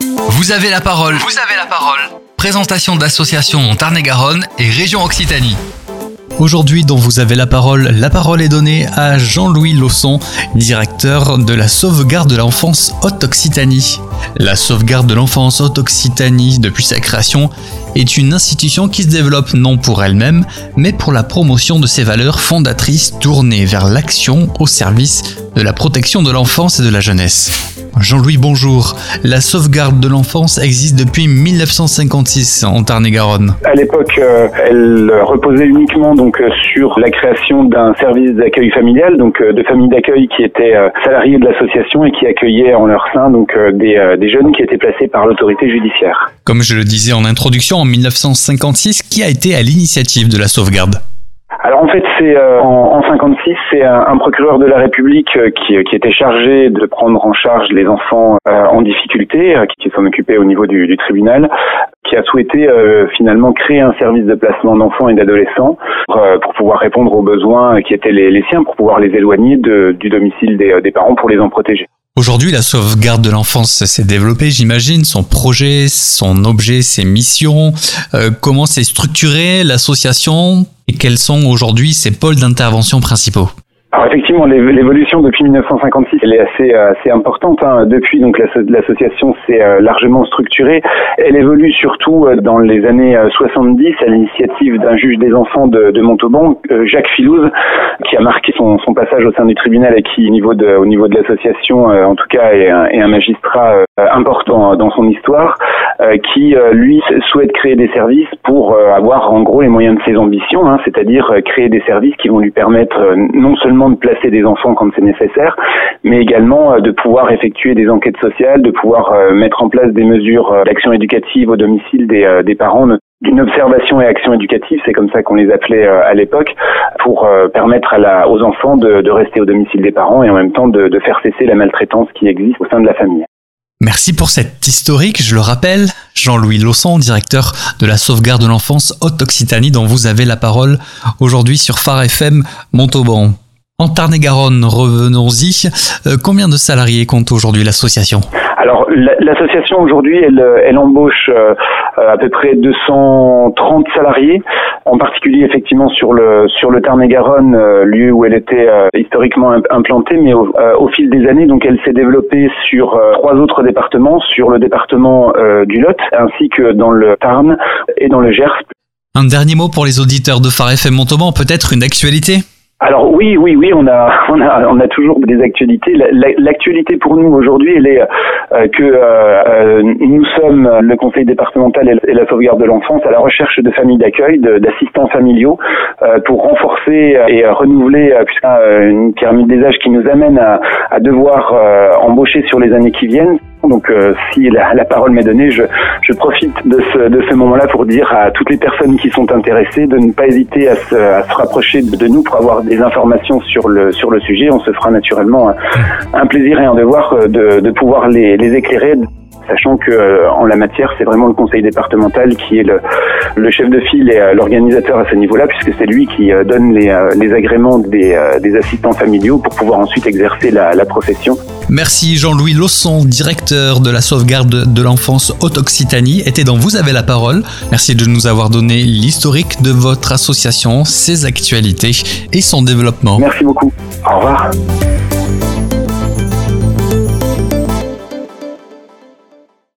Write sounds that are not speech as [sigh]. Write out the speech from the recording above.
Vous avez la parole. Vous avez la parole. Présentation d'associations en Tarn-et-Garonne et région Occitanie. Aujourd'hui, dont vous avez la parole, la parole est donnée à Jean-Louis Lausson, directeur de la sauvegarde de l'enfance Haute-Occitanie. La sauvegarde de l'enfance Haute-Occitanie, depuis sa création, est une institution qui se développe non pour elle-même, mais pour la promotion de ses valeurs fondatrices tournées vers l'action au service de la protection de l'enfance et de la jeunesse. Jean-Louis, bonjour. La sauvegarde de l'enfance existe depuis 1956 en Tarn-et-Garonne. À l'époque, euh, elle reposait uniquement donc euh, la création d'un service d'accueil familial, donc euh, de familles d'accueil qui étaient salariés de l'association et qui accueillaient en leur sein donc des, des jeunes qui étaient placés par l'autorité judiciaire. Comme je le disais en introduction, en 1956, qui a été à l'initiative de la sauvegarde? Alors en fait, c'est euh, en, en 56, c'est un, procureur de la République euh, qui, qui, était chargé de prendre en charge les enfants euh, en difficulté, qui, s'en occupait au niveau du, tribunal, qui a souhaité finalement créer un service de placement d'enfants et d'adolescents pour, pouvoir répondre aux besoins qui étaient les, siens, pour pouvoir les éloigner du domicile des parents pour les en protéger. Aujourd'hui, la sauvegarde de l'enfance s'est développée, j'imagine, son projet, son objet, ses missions, euh, comment s'est structurée l'association et quels sont aujourd'hui ses pôles d'intervention principaux? Alors effectivement, l'évolution depuis 1956, elle est assez euh, assez importante. Hein. Depuis, donc l'association s'est euh, largement structurée. Elle évolue surtout euh, dans les années 70 à l'initiative d'un juge des enfants de, de Montauban, Jacques Filouze, qui a marqué son, passage au sein du tribunal et qui, au niveau de au niveau de l'association, en tout cas, est un, est un magistrat important dans son histoire, qui lui souhaite créer des services pour avoir en gros les moyens de ses ambitions, hein, c'est-à-dire créer des services qui vont lui permettre non seulement de placer des enfants quand c'est nécessaire, mais également euh, de pouvoir effectuer des enquêtes sociales, de pouvoir euh, mettre en place des mesures euh, d'action éducative au domicile des, parents, d'une observation et action éducative, c'est comme ça qu'on les appelait à l'époque, pour permettre à la, aux enfants de, rester au domicile des parents et en même temps de, faire cesser la maltraitance qui existe au sein de la famille. Merci pour cette historique, je le rappelle, Jean-Louis Lausson, directeur de la sauvegarde de l'enfance Haute-Occitanie, dont vous avez la parole aujourd'hui sur Phare FM Montauban. En Tarn-et-Garonne, revenons-y. Euh, combien de salariés compte aujourd'hui l'association? Alors l'association aujourd'hui, elle, embauche euh, à peu près 230 salariés, en particulier effectivement sur le sur le Tarn-et-Garonne, euh, lieu où elle était historiquement implantée, mais au, au, fil des années, donc elle s'est développée sur trois autres départements, sur le département du Lot, ainsi que dans le Tarn et dans le Gers. Un dernier mot pour les auditeurs de Phare FM Montauban, peut-être une actualité? Alors oui, oui, oui, on a, [laughs] on a, on a toujours des actualités. L'actualité pour nous aujourd'hui, elle est euh, que euh, euh, nous sommes le Conseil départemental et la sauvegarde de l'enfance à la recherche de familles d'accueil, d'assistants familiaux, pour renforcer et renouveler une pyramide des âges qui nous amène à, à devoir embaucher sur les années qui viennent. Donc euh, si la, parole m'est donnée, je, profite de ce, de ce moment-là pour dire à toutes les personnes qui sont intéressées de ne pas hésiter à se, rapprocher de, nous pour avoir des informations sur le, sujet. On se fera naturellement un, plaisir et un devoir euh, de, pouvoir les éclairer sachant que euh, en la matière, c'est vraiment le conseil départemental qui est le, le chef de file et euh, l'organisateur à ce niveau-là, puisque c'est lui qui euh, donne les, les agréments des, des, assistants familiaux pour pouvoir ensuite exercer la, la profession. Merci Jean-Louis Lausson, directeur de la sauvegarde de l'enfance Haute-Occitanie, était dans Vous avez la parole. Merci de nous avoir donné l'historique de votre association, ses actualités et son développement. Merci beaucoup. Au revoir.